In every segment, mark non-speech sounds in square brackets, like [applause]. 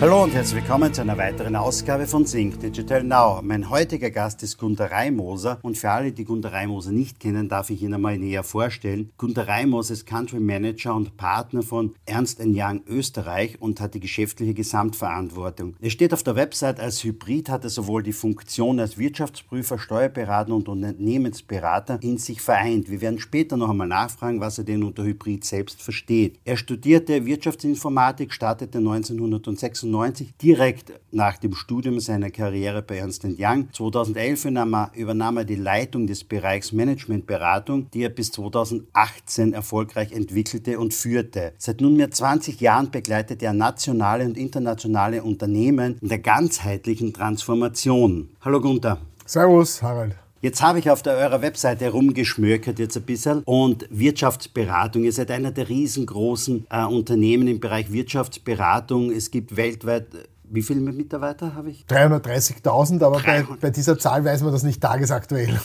Hallo und herzlich willkommen zu einer weiteren Ausgabe von Sync Digital Now. Mein heutiger Gast ist Gunter Reimoser und für alle, die Gunter Reimoser nicht kennen, darf ich ihn einmal näher vorstellen. Gunter Reimoser ist Country Manager und Partner von Ernst Young Österreich und hat die geschäftliche Gesamtverantwortung. Er steht auf der Website als Hybrid, hat er sowohl die Funktion als Wirtschaftsprüfer, Steuerberater und Unternehmensberater in sich vereint. Wir werden später noch einmal nachfragen, was er denn unter Hybrid selbst versteht. Er studierte Wirtschaftsinformatik, startete 1996 1996 direkt nach dem Studium seiner Karriere bei Ernst Young. 2011 übernahm er die Leitung des Bereichs Managementberatung, die er bis 2018 erfolgreich entwickelte und führte. Seit nunmehr 20 Jahren begleitet er nationale und internationale Unternehmen in der ganzheitlichen Transformation. Hallo Gunther. Servus, Harald. Jetzt habe ich auf der eurer Webseite rumgeschmökert jetzt ein bisschen und Wirtschaftsberatung. Ihr seid einer der riesengroßen äh, Unternehmen im Bereich Wirtschaftsberatung. Es gibt weltweit wie viele Mitarbeiter habe ich? 330.000, aber bei, bei, dieser Zahl weiß man das nicht tagesaktuell.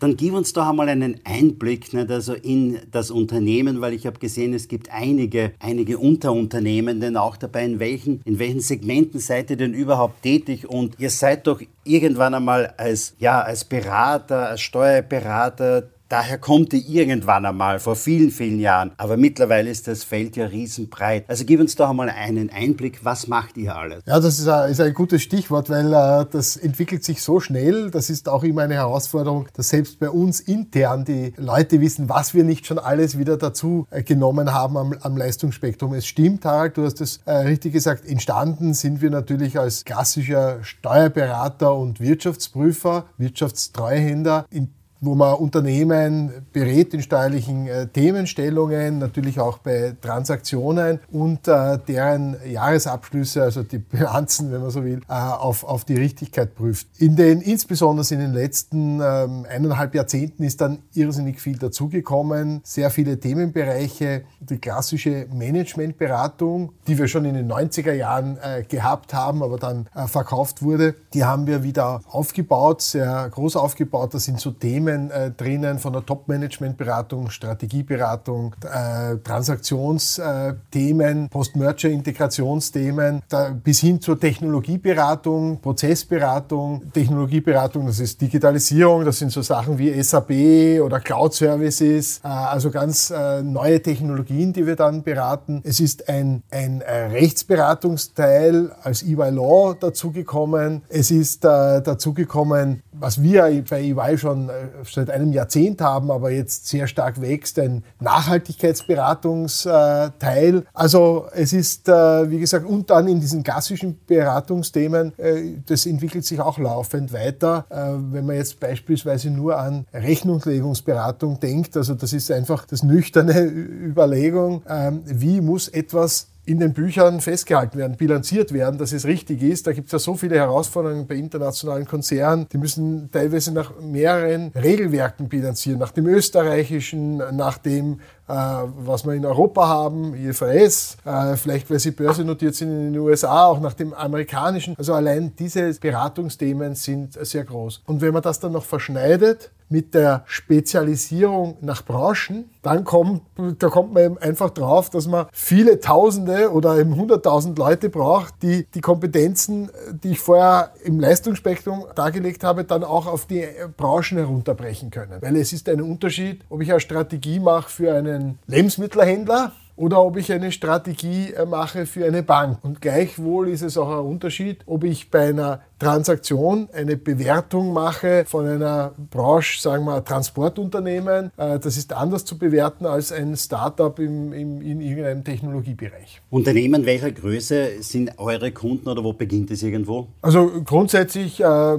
Dann gib uns doch einmal einen Einblick nicht, also in das Unternehmen, weil ich habe gesehen, es gibt einige, einige Unterunternehmen denn auch dabei. In welchen, in welchen Segmenten seid ihr denn überhaupt tätig? Und ihr seid doch irgendwann einmal als, ja, als Berater, als Steuerberater Daher kommt die irgendwann einmal vor vielen, vielen Jahren. Aber mittlerweile ist das Feld ja riesenbreit. Also gib uns doch einmal einen Einblick, was macht ihr alles? Ja, das ist ein, ist ein gutes Stichwort, weil äh, das entwickelt sich so schnell. Das ist auch immer eine Herausforderung, dass selbst bei uns intern die Leute wissen, was wir nicht schon alles wieder dazu äh, genommen haben am, am Leistungsspektrum. Es stimmt, Harald, du hast es äh, richtig gesagt, entstanden sind wir natürlich als klassischer Steuerberater und Wirtschaftsprüfer, Wirtschaftstreuhänder. In wo man Unternehmen berät in steuerlichen äh, Themenstellungen, natürlich auch bei Transaktionen und äh, deren Jahresabschlüsse, also die [laughs] Bilanzen, wenn man so will, äh, auf, auf die Richtigkeit prüft. In den, insbesondere in den letzten ähm, eineinhalb Jahrzehnten ist dann irrsinnig viel dazugekommen, sehr viele Themenbereiche, die klassische Managementberatung, die wir schon in den 90er Jahren äh, gehabt haben, aber dann äh, verkauft wurde, die haben wir wieder aufgebaut, sehr groß aufgebaut. Das sind so Themen, Themen äh, drinnen, von der Top-Management-Beratung, Strategieberatung, äh, Transaktionsthemen, Post-Merger-Integrationsthemen, bis hin zur Technologieberatung, Prozessberatung, Technologieberatung, das ist Digitalisierung, das sind so Sachen wie SAP oder Cloud-Services, äh, also ganz äh, neue Technologien, die wir dann beraten. Es ist ein, ein äh, Rechtsberatungsteil als EY Law dazugekommen. Es ist äh, dazugekommen, was wir bei EY schon seit einem Jahrzehnt haben, aber jetzt sehr stark wächst, ein Nachhaltigkeitsberatungsteil. Also es ist, äh, wie gesagt, und dann in diesen klassischen Beratungsthemen, äh, das entwickelt sich auch laufend weiter. Äh, wenn man jetzt beispielsweise nur an Rechnungslegungsberatung denkt, also das ist einfach das nüchterne Überlegung, ähm, wie muss etwas in den Büchern festgehalten werden, bilanziert werden, dass es richtig ist. Da gibt es ja so viele Herausforderungen bei internationalen Konzernen. Die müssen teilweise nach mehreren Regelwerken bilanzieren, nach dem österreichischen, nach dem äh, was wir in Europa haben, IFRS, äh, vielleicht weil sie börsennotiert sind in den USA, auch nach dem amerikanischen. Also allein diese Beratungsthemen sind sehr groß. Und wenn man das dann noch verschneidet mit der Spezialisierung nach Branchen, dann kommt, da kommt man eben einfach drauf, dass man viele Tausende oder eben hunderttausend Leute braucht, die die Kompetenzen, die ich vorher im Leistungsspektrum dargelegt habe, dann auch auf die Branchen herunterbrechen können. Weil es ist ein Unterschied, ob ich eine Strategie mache für einen einen Lebensmittelhändler oder ob ich eine Strategie äh, mache für eine Bank. Und gleichwohl ist es auch ein Unterschied, ob ich bei einer Transaktion eine Bewertung mache von einer Branche, sagen wir Transportunternehmen. Äh, das ist anders zu bewerten als ein Startup im, im, in irgendeinem Technologiebereich. Unternehmen welcher Größe sind eure Kunden oder wo beginnt es irgendwo? Also grundsätzlich äh, äh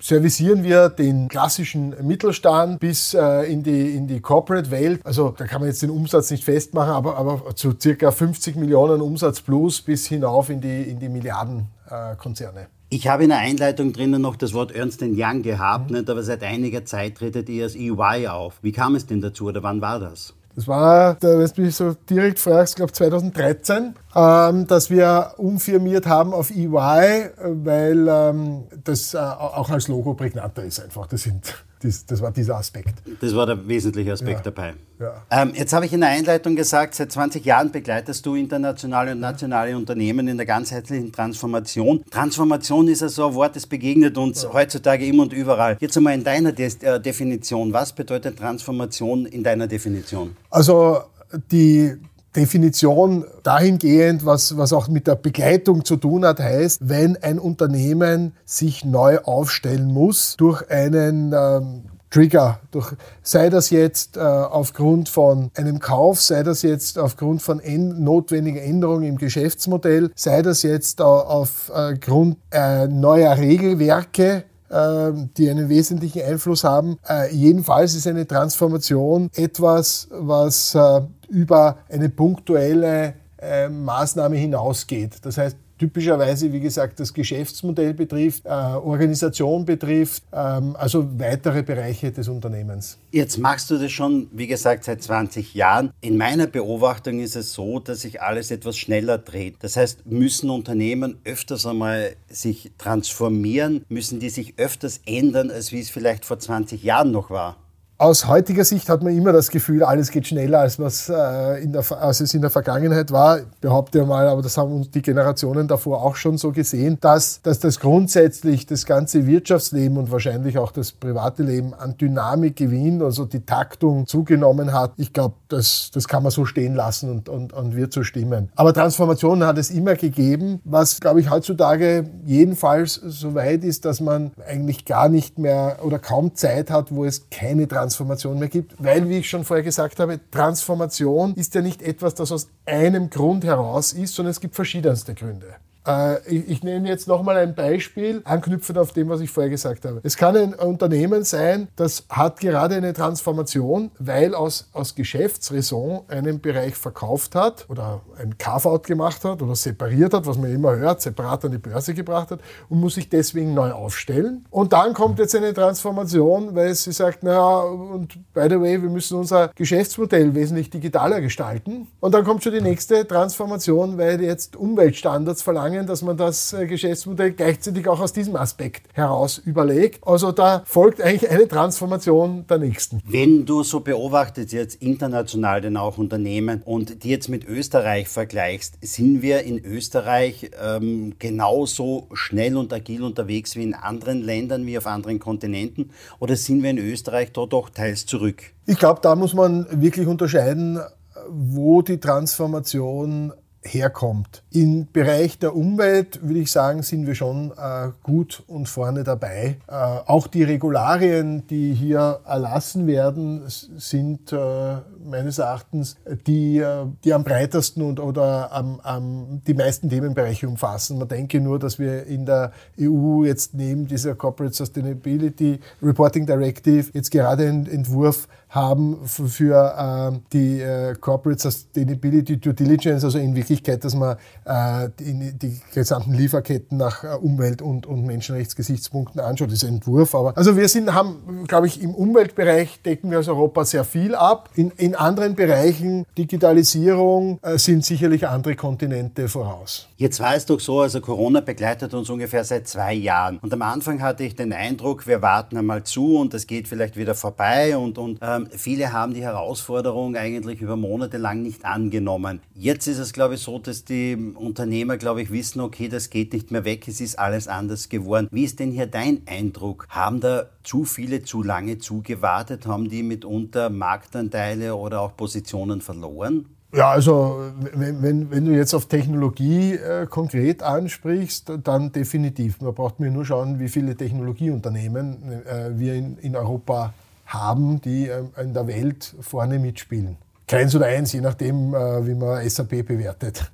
servicieren wir den klassischen Mittelstand bis äh, in die, in die Corporate-Welt. Also da kann man jetzt den Umsatz nicht festmachen, aber, aber zu circa 50 Millionen Umsatz plus bis hinauf in die, in die Milliardenkonzerne. Äh, ich habe in der Einleitung drinnen noch das Wort Ernst Young gehabt, mhm. nicht? aber seit einiger Zeit tretet ihr als EY auf. Wie kam es denn dazu oder wann war das? Das war, wenn du mich so direkt fragst, glaube 2013, ähm, dass wir umfirmiert haben auf EY, weil ähm, das äh, auch als Logo prägnanter ist einfach. Das sind das, das, war dieser Aspekt. Das war der wesentliche Aspekt ja. dabei. Ja. Ähm, jetzt habe ich in der Einleitung gesagt, seit 20 Jahren begleitest du internationale und nationale Unternehmen in der ganzheitlichen Transformation. Transformation ist ja so ein Wort, das begegnet uns ja. heutzutage immer und überall. Jetzt einmal in deiner De äh, Definition. Was bedeutet Transformation in deiner Definition? Also die Definition dahingehend, was, was auch mit der Begleitung zu tun hat, heißt, wenn ein Unternehmen sich neu aufstellen muss durch einen ähm, Trigger, durch, sei das jetzt äh, aufgrund von einem Kauf, sei das jetzt aufgrund von en notwendigen Änderungen im Geschäftsmodell, sei das jetzt äh, aufgrund äh, neuer Regelwerke, die einen wesentlichen Einfluss haben. Äh, jedenfalls ist eine Transformation etwas, was äh, über eine punktuelle Maßnahme hinausgeht. Das heißt, typischerweise, wie gesagt, das Geschäftsmodell betrifft, äh, Organisation betrifft, ähm, also weitere Bereiche des Unternehmens. Jetzt machst du das schon, wie gesagt, seit 20 Jahren. In meiner Beobachtung ist es so, dass sich alles etwas schneller dreht. Das heißt, müssen Unternehmen öfters einmal sich transformieren, müssen die sich öfters ändern, als wie es vielleicht vor 20 Jahren noch war? Aus heutiger Sicht hat man immer das Gefühl, alles geht schneller, als, was, äh, in der, als es in der Vergangenheit war. Behaupte mal, aber das haben uns die Generationen davor auch schon so gesehen, dass, dass das grundsätzlich das ganze Wirtschaftsleben und wahrscheinlich auch das private Leben an Dynamik gewinnt, also die Taktung zugenommen hat. Ich glaube, das, das kann man so stehen lassen und, und, und wird so stimmen. Aber Transformationen hat es immer gegeben, was, glaube ich, heutzutage jedenfalls so weit ist, dass man eigentlich gar nicht mehr oder kaum Zeit hat, wo es keine Transformation Transformation mehr gibt, weil, wie ich schon vorher gesagt habe, Transformation ist ja nicht etwas, das aus einem Grund heraus ist, sondern es gibt verschiedenste Gründe. Äh, ich, nenne jetzt nochmal ein Beispiel, anknüpfend auf dem, was ich vorher gesagt habe. Es kann ein Unternehmen sein, das hat gerade eine Transformation, weil aus, aus Geschäftsraison einen Bereich verkauft hat oder ein Carve-out gemacht hat oder separiert hat, was man immer hört, separat an die Börse gebracht hat und muss sich deswegen neu aufstellen. Und dann kommt jetzt eine Transformation, weil sie sagt, naja, und by the way, wir müssen unser Geschäftsmodell wesentlich digitaler gestalten. Und dann kommt schon die nächste Transformation, weil jetzt Umweltstandards verlangen, verlangen, dass man das äh, Geschäftsmodell gleichzeitig auch aus diesem Aspekt heraus überlegt. Also da folgt eigentlich eine Transformation der nächsten. Wenn du so beobachtest jetzt international denn auch Unternehmen und die jetzt mit Österreich vergleichst, sind wir in Österreich ähm, genauso schnell und agil unterwegs wie in anderen Ländern, wie auf anderen Kontinenten? Oder sind wir in Österreich dort doch teils zurück? Ich glaube, da muss man wirklich unterscheiden, wo die Transformation herkommt. Im Bereich der Umwelt würde ich sagen, sind wir schon äh, gut und vorne dabei. Äh, auch die Regularien, die hier erlassen werden, sind äh, meines Erachtens die, äh, die am breitesten und oder am, am, die meisten Themenbereiche umfassen. Man denke nur, dass wir in der EU jetzt neben dieser Corporate Sustainability Reporting Directive jetzt gerade einen Entwurf haben für äh, die äh, Corporate Sustainability Due Diligence, also in Wirklichkeit, dass man äh, die, die, gesamten Lieferketten nach äh, Umwelt- und, und Menschenrechtsgesichtspunkten anschaut. Das ist ein Entwurf, aber also wir sind, haben, glaube ich, im Umweltbereich decken wir als Europa sehr viel ab. In, in anderen Bereichen, Digitalisierung, äh, sind sicherlich andere Kontinente voraus. Jetzt war es doch so, also Corona begleitet uns ungefähr seit zwei Jahren. Und am Anfang hatte ich den Eindruck, wir warten einmal zu und es geht vielleicht wieder vorbei und, und äh, ähm, viele haben die Herausforderung eigentlich über Monate lang nicht angenommen. Jetzt ist es, glaube ich, so, dass die Unternehmer, glaube ich, wissen, okay, das geht nicht mehr weg, es ist alles anders geworden. Wie ist denn hier dein Eindruck? Haben da zu viele zu lange zugewartet? Haben die mitunter Marktanteile oder auch Positionen verloren? Ja, also wenn, wenn, wenn, du jetzt auf Technologie äh, konkret ansprichst, dann definitiv. Man braucht mir nur schauen, wie viele Technologieunternehmen äh, wir in, in Europa haben, die ähm, in der Welt vorne mitspielen. Keins oder eins, je nachdem, äh, wie man SAP bewertet.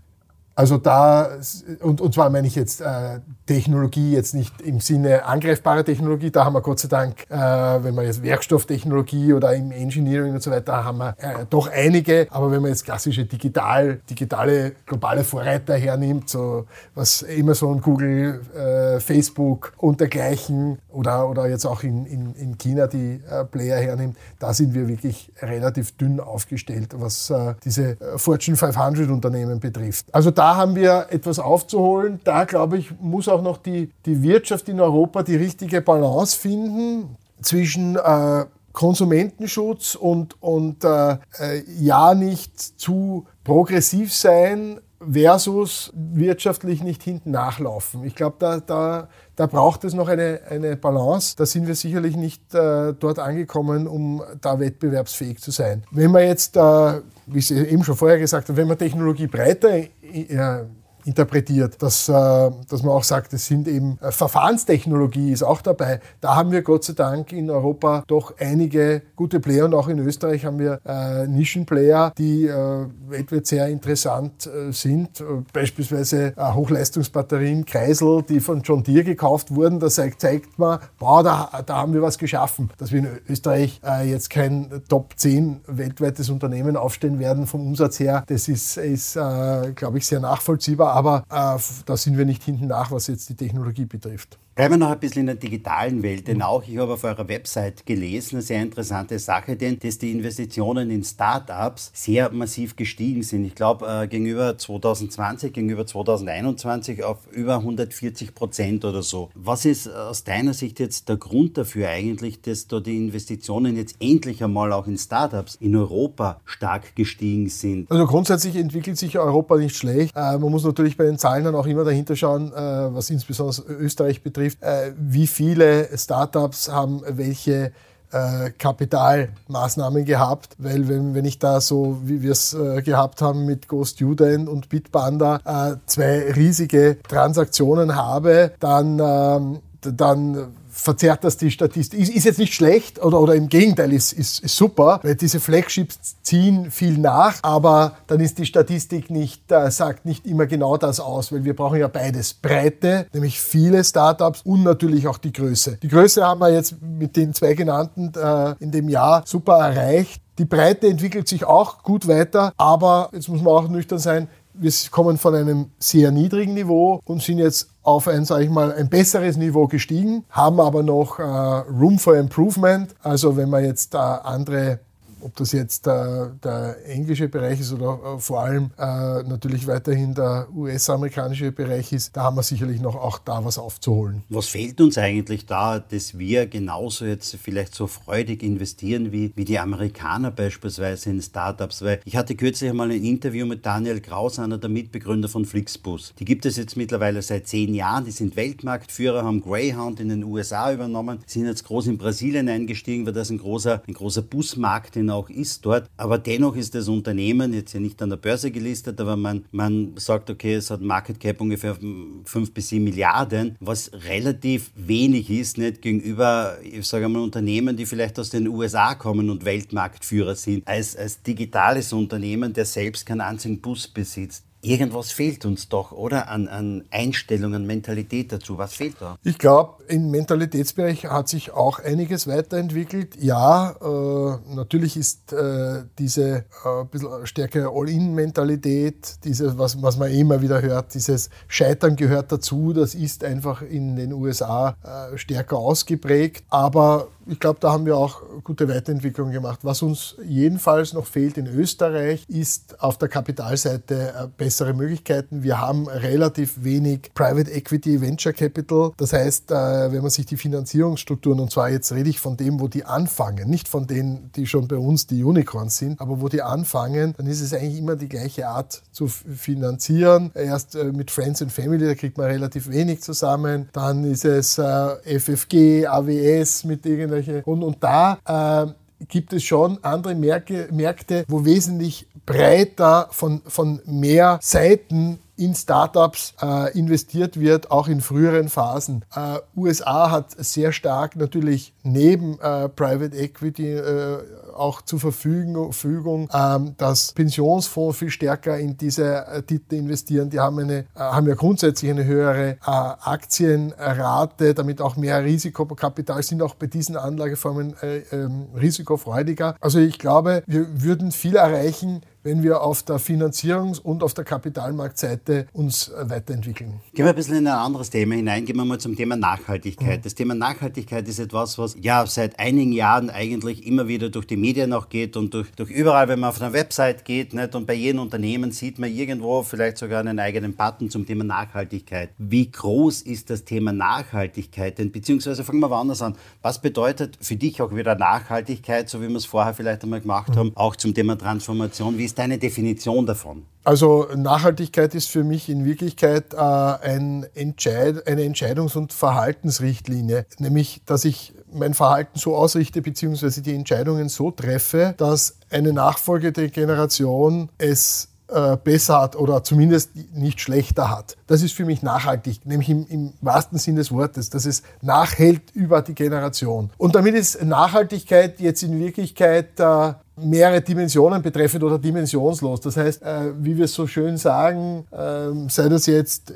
Also da, und, und zwar meine ich jetzt äh, Technologie, jetzt nicht im Sinne angreifbare Technologie, da haben wir Gott sei Dank, äh, wenn man jetzt Werkstofftechnologie oder im Engineering und so weiter, haben wir äh, doch einige, aber wenn man jetzt klassische digital, digitale globale Vorreiter hernimmt, so was Amazon, Google, äh, Facebook und dergleichen oder, oder jetzt auch in, in, in China die äh, Player hernimmt, da sind wir wirklich relativ dünn aufgestellt, was äh, diese äh, Fortune 500 Unternehmen betrifft. Also da haben wir etwas aufzuholen. Da, glaube ich, muss auch noch die, die Wirtschaft in Europa die richtige Balance finden zwischen äh, Konsumentenschutz und, und äh, äh ja nicht zu progressiv sein, versus wirtschaftlich nicht hinten nachlaufen. Ich glaube, da, da, da braucht es noch eine, eine Balance. Da sind wir sicherlich nicht äh, dort angekommen, um da wettbewerbsfähig zu sein. Wenn man jetzt, äh, wie ich eben schon vorher gesagt habe, wenn man Technologie breiter äh, interpretiert, dass, äh, dass man auch sagt, es sind eben äh, Verfahrenstechnologie ist auch dabei. Da haben wir Gott sei Dank in Europa doch einige gute Player und auch in Österreich haben wir äh, Nischenplayer, die äh, weltweit sehr interessant äh, sind. Äh, beispielsweise Hochleistungsbatterien Kreisel, die von John Deere gekauft wurden. Das zeigt man, boah, da, da haben wir was geschaffen. Dass wir in Österreich jetzt kein Top 10 weltweites Unternehmen aufstellen werden vom Umsatz her, das ist, ist glaube ich, sehr nachvollziehbar aber äh, da sind wir nicht hinten nach, was jetzt die Technologie betrifft. Bleiben wir noch ein bisschen in der digitalen Welt, denn auch ich habe auf eurer Website gelesen, eine sehr interessante Sache, denn dass die Investitionen in Startups sehr massiv gestiegen sind. Ich glaube, äh, gegenüber 2020, gegenüber 2021 auf über 140 Prozent oder so. Was ist aus deiner Sicht jetzt der Grund dafür eigentlich, dass da die Investitionen jetzt endlich einmal auch in Startups in Europa stark gestiegen sind? Also grundsätzlich entwickelt sich Europa nicht schlecht. Äh, man muss natürlich bei den Zahlen dann auch immer dahinter schauen, äh, was insbesondere Österreich betrifft betrifft, äh, wie viele Startups haben welche äh, Kapitalmaßnahmen gehabt, weil wenn, wenn ich da so, wie wir es äh, gehabt haben mit GoStudent und Bitpanda, zwei riesige Transaktionen habe, dann, ähm, dann verzerrt das die Statistik. Ist, ist jetzt nicht schlecht oder, oder im Gegenteil, ist, ist, ist super, weil diese Flagships ziehen viel nach, aber dann ist die Statistik nicht, äh, sagt nicht immer genau das aus, weil wir brauchen ja beides. Breite, nämlich viele Startups und natürlich auch die Größe. Die Größe haben wir jetzt mit den zwei genannten äh, in dem Jahr super erreicht. Die Breite entwickelt sich auch gut weiter, aber jetzt muss man auch nüchtern sein, wir kommen von einem sehr niedrigen Niveau und sind jetzt auf ein, sage ich mal, ein besseres Niveau gestiegen, haben aber noch äh, Room for Improvement. Also wenn man jetzt äh, andere ob das jetzt der, der englische Bereich ist oder äh, vor allem äh, natürlich weiterhin der US-amerikanische Bereich ist, da haben wir sicherlich noch auch da was aufzuholen. Was fehlt uns eigentlich da, dass wir genauso jetzt vielleicht so freudig investieren wie, wie die Amerikaner beispielsweise in Startups? Weil ich hatte kürzlich einmal ein Interview mit Daniel Kraus, einer der Mitbegründer von Flixbus. Die gibt es jetzt mittlerweile seit zehn Jahren, die sind Weltmarktführer, haben Greyhound in den USA übernommen, sind jetzt groß in Brasilien eingestiegen, weil das ein großer, ein großer Busmarkt in auch ist dort. Aber dennoch ist das Unternehmen jetzt ja nicht an der Börse gelistet, aber man, man sagt, okay, es hat Market Cap ungefähr 5 bis 7 Milliarden, was relativ wenig ist, nicht gegenüber, ich sage mal, Unternehmen, die vielleicht aus den USA kommen und Weltmarktführer sind, als, als digitales Unternehmen, der selbst keinen einzigen Bus besitzt irgendwas fehlt uns doch, oder? An, an Einstellungen, Mentalität dazu. Was fehlt da? Ich glaube, im Mentalitätsbereich hat sich auch einiges weiterentwickelt. Ja, äh, natürlich ist äh, diese äh, stärkere All-In-Mentalität, was, was man immer wieder hört, dieses Scheitern gehört dazu, das ist einfach in den USA äh, stärker ausgeprägt. Aber ich glaube, da haben wir auch gute Weiterentwicklungen gemacht. Was uns jedenfalls noch fehlt in Österreich, ist auf der Kapitalseite äh, bessere Möglichkeiten. Wir haben relativ wenig Private Equity Venture Capital. Das heißt, äh, wenn man sich die Finanzierungsstrukturen, und zwar jetzt rede ich von dem, wo die anfangen, nicht von denen, die schon bei uns die Unicorns sind, aber wo die anfangen, dann ist es eigentlich immer die gleiche Art zu finanzieren. Erst äh, mit Friends and Family, da kriegt man relativ wenig zusammen. Dann ist es FFG, AWS mit irgendeinem irgendwelche. Und, und da äh, gibt es schon andere Märkte, Märkte, wo wesentlich breiter von, von mehr Seiten in Startups äh, investiert wird, auch in früheren Phasen. Äh, USA hat sehr stark natürlich neben äh, Private Equity äh, auch zur Verfügung, ähm, dass Pensionsfonds viel stärker in diese äh, Titel investieren. Die haben, eine, äh, haben ja grundsätzlich eine höhere Aktienrate, damit auch mehr Risikokapital, sind auch bei diesen Anlageformen äh, ähm, risikofreudiger. Also ich glaube, wir würden viel erreichen, wenn wir auf der Finanzierungs- und auf der Kapitalmarktseite uns äh, weiterentwickeln. Gehen wir ein bisschen in ein anderes Thema hinein. Gehen wir mal zum Thema Nachhaltigkeit. Mhm. Das Thema Nachhaltigkeit ist etwas, was ja seit einigen Jahren eigentlich immer wieder durch die Medien auch geht und durch, durch überall, wenn man auf einer Website geht nicht? und bei jedem Unternehmen sieht man irgendwo vielleicht sogar einen eigenen Button zum Thema Nachhaltigkeit. Wie groß ist das Thema Nachhaltigkeit denn? Beziehungsweise fangen wir woanders an. Was bedeutet für dich auch wieder Nachhaltigkeit, so wie wir es vorher vielleicht einmal gemacht mhm. haben, auch zum Thema Transformation? Wie ist deine Definition davon? Also Nachhaltigkeit ist für mich in Wirklichkeit äh, ein Entscheid eine Entscheidungs- und Verhaltensrichtlinie, nämlich dass ich mein Verhalten so ausrichte bzw. die Entscheidungen so treffe, dass eine nachfolgende Generation es äh, besser hat oder zumindest nicht schlechter hat. Das ist für mich nachhaltig, nämlich im, im wahrsten Sinn des Wortes, dass es nachhält über die Generation. Und damit ist Nachhaltigkeit jetzt in Wirklichkeit äh, mehrere Dimensionen betreffend oder dimensionslos. Das heißt, äh, wie wir es so schön sagen, äh, sei das jetzt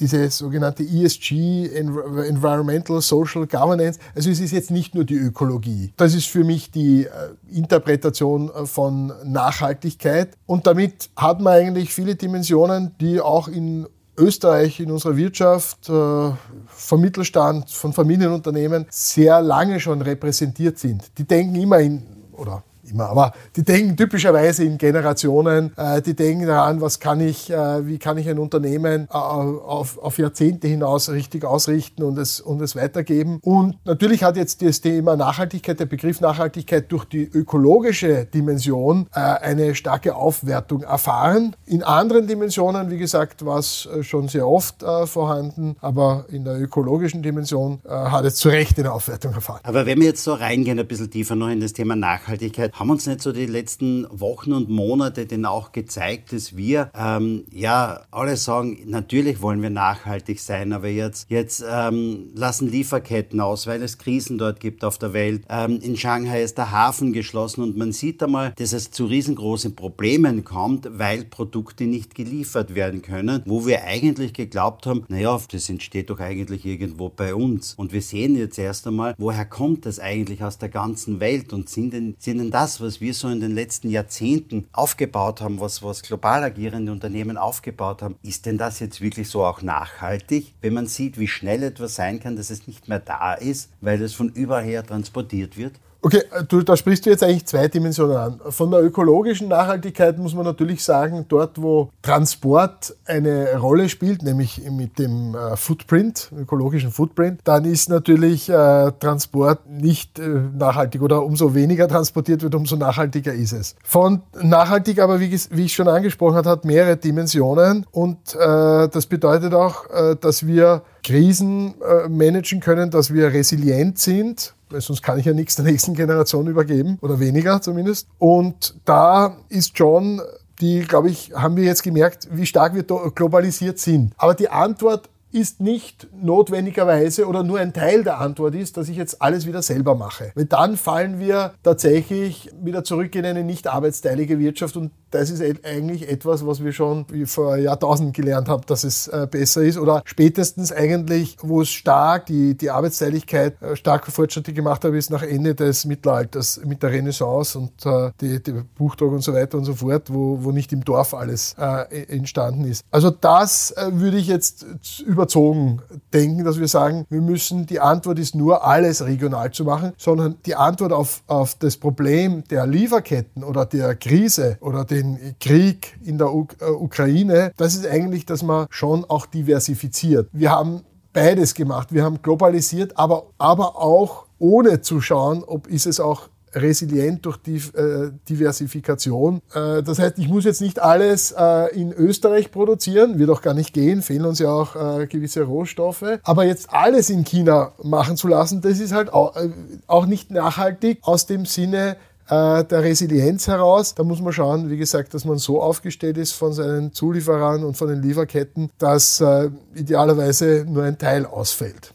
diese sogenannte ESG, Environmental Social Governance. Also es ist jetzt nicht nur die Ökologie. Das ist für mich die äh, Interpretation äh, von Nachhaltigkeit. Und damit hat man eigentlich viele Dimensionen, die auch in Österreich in unserer Wirtschaft, vom Mittelstand, von Familienunternehmen sehr lange schon repräsentiert sind. Die denken immer in, oder immer, aber die denken typischerweise in Generationen, äh, die denken daran, was kann ich, äh, wie kann ich ein Unternehmen äh, auf, auf Jahrzehnte hinaus richtig ausrichten und es, und es weitergeben. Und natürlich hat jetzt das Thema Nachhaltigkeit, der Begriff Nachhaltigkeit durch die ökologische Dimension eine starke Aufwertung erfahren. In anderen Dimensionen, wie gesagt, war es schon sehr oft vorhanden, aber in der ökologischen Dimension hat es zu Recht eine Aufwertung erfahren. Aber wenn wir jetzt so reingehen, ein bisschen tiefer noch in das Thema Nachhaltigkeit, haben uns nicht so die letzten Wochen und Monate denn auch gezeigt, dass wir ähm, ja alle sagen, natürlich wollen wir nachhaltig sein, aber jetzt, jetzt ähm, lassen Lieferketten aus, weil es Krisen dort gibt auf der Welt. Ähm, in Shanghai ist der Hafen geschlossen und man sieht einmal, dass es zu riesengroßen Problemen kommt, weil Produkte nicht geliefert werden können, wo wir eigentlich geglaubt haben, naja, das entsteht doch eigentlich irgendwo bei uns. Und wir sehen jetzt erst einmal, woher kommt das eigentlich aus der ganzen Welt und sind denn, sind denn das das, was wir so in den letzten Jahrzehnten aufgebaut haben, was, was global agierende Unternehmen aufgebaut haben, ist denn das jetzt wirklich so auch nachhaltig? Wenn man sieht, wie schnell etwas sein kann, dass es nicht mehr da ist, weil es von überall her transportiert wird? Okay, du, da sprichst du jetzt eigentlich zwei Dimensionen an. Von der ökologischen Nachhaltigkeit muss man natürlich sagen, dort wo Transport eine Rolle spielt, nämlich mit dem äh, Footprint, ökologischen Footprint, dann ist natürlich äh, Transport nicht äh, nachhaltig oder umso weniger transportiert wird, umso nachhaltiger ist es. Von nachhaltig aber, wie, wie ich schon angesprochen habe, hat mehrere Dimensionen und äh, das bedeutet auch, äh, dass wir Krisen äh, managen können, dass wir resilient sind weil sonst kann ich ja nichts der nächsten Generation übergeben oder weniger zumindest. Und da ist schon die, glaube ich, haben wir jetzt gemerkt, wie stark wir globalisiert sind. Aber die Antwort ist nicht notwendigerweise oder nur ein Teil der Antwort ist, dass ich jetzt alles wieder selber mache. Weil dann fallen wir tatsächlich wieder zurück in eine nicht arbeitsteilige Wirtschaft und das ist eigentlich etwas, was wir schon vor Jahrtausenden gelernt haben, dass es äh, besser ist. Oder spätestens eigentlich, wo es stark die, die Arbeitsteiligkeit äh, starke Fortschritte gemacht hat, ist nach Ende des Mittelalters mit der Renaissance und äh, die, die Buchdruck und so weiter und so fort, wo, wo nicht im Dorf alles äh, entstanden ist. Also das würde ich jetzt überzogen denken, dass wir sagen, wir müssen, die Antwort ist nur alles regional zu machen, sondern die Antwort auf, auf das Problem der Lieferketten oder der Krise oder der den Krieg in der U äh, Ukraine, das ist eigentlich, dass man schon auch diversifiziert. Wir haben beides gemacht. Wir haben globalisiert, aber, aber auch ohne zu schauen, ob ist es auch resilient durch die äh, Diversifikation. Äh, das heißt, ich muss jetzt nicht alles äh, in Österreich produzieren, wird auch gar nicht gehen, fehlen uns ja auch äh, gewisse Rohstoffe. Aber jetzt alles in China machen zu lassen, das ist halt auch, äh, auch nicht nachhaltig aus dem Sinne, äh, der Resilienz heraus. Da muss man schauen, wie gesagt, dass man so aufgestellt ist von seinen Zulieferern und von den Lieferketten, dass äh, idealerweise nur ein Teil ausfällt.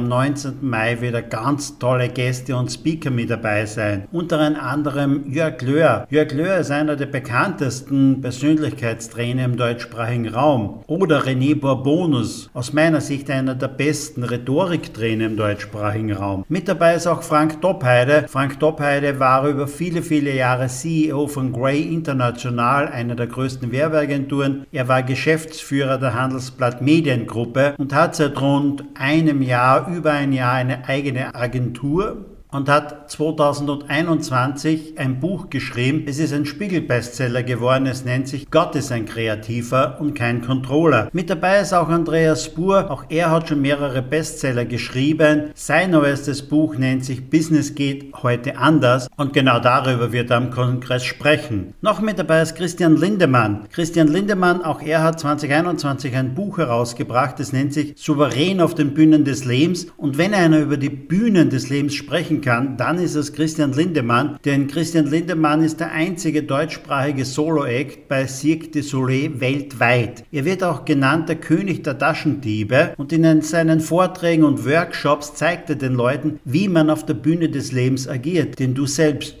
am 19. Mai wieder ganz tolle Gäste und Speaker mit dabei sein. Unter anderem Jörg Löhr. Jörg Löhr ist einer der bekanntesten Persönlichkeitstrainer im deutschsprachigen Raum. Oder René Bourbonus, aus meiner Sicht einer der besten Rhetoriktrainer im deutschsprachigen Raum. Mit dabei ist auch Frank Doppheide. Frank Doppheide war über viele, viele Jahre CEO von Grey International, einer der größten Werbeagenturen. Er war Geschäftsführer der Handelsblatt Mediengruppe und hat seit rund einem Jahr über ein Jahr eine eigene Agentur und hat 2021 ein Buch geschrieben. Es ist ein Spiegel-Bestseller geworden. Es nennt sich Gott ist ein Kreativer und kein Controller. Mit dabei ist auch Andreas Spur. Auch er hat schon mehrere Bestseller geschrieben. Sein neuestes Buch nennt sich Business geht heute anders. Und genau darüber wird er am Kongress sprechen. Noch mit dabei ist Christian Lindemann. Christian Lindemann, auch er hat 2021 ein Buch herausgebracht. Es nennt sich Souverän auf den Bühnen des Lebens. Und wenn einer über die Bühnen des Lebens sprechen kann, dann ist es Christian Lindemann, denn Christian Lindemann ist der einzige deutschsprachige Solo-Act bei Cirque du Soleil weltweit. Er wird auch genannt der König der Taschendiebe und in seinen Vorträgen und Workshops zeigt er den Leuten, wie man auf der Bühne des Lebens agiert, denn du selbst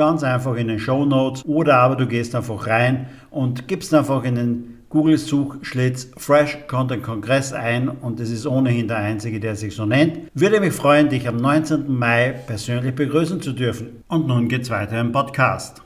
ganz einfach in den Show Notes oder aber du gehst einfach rein und gibst einfach in den Google-Suchschlitz Fresh Content Kongress ein und es ist ohnehin der einzige, der sich so nennt. Würde mich freuen, dich am 19. Mai persönlich begrüßen zu dürfen. Und nun geht's weiter im Podcast.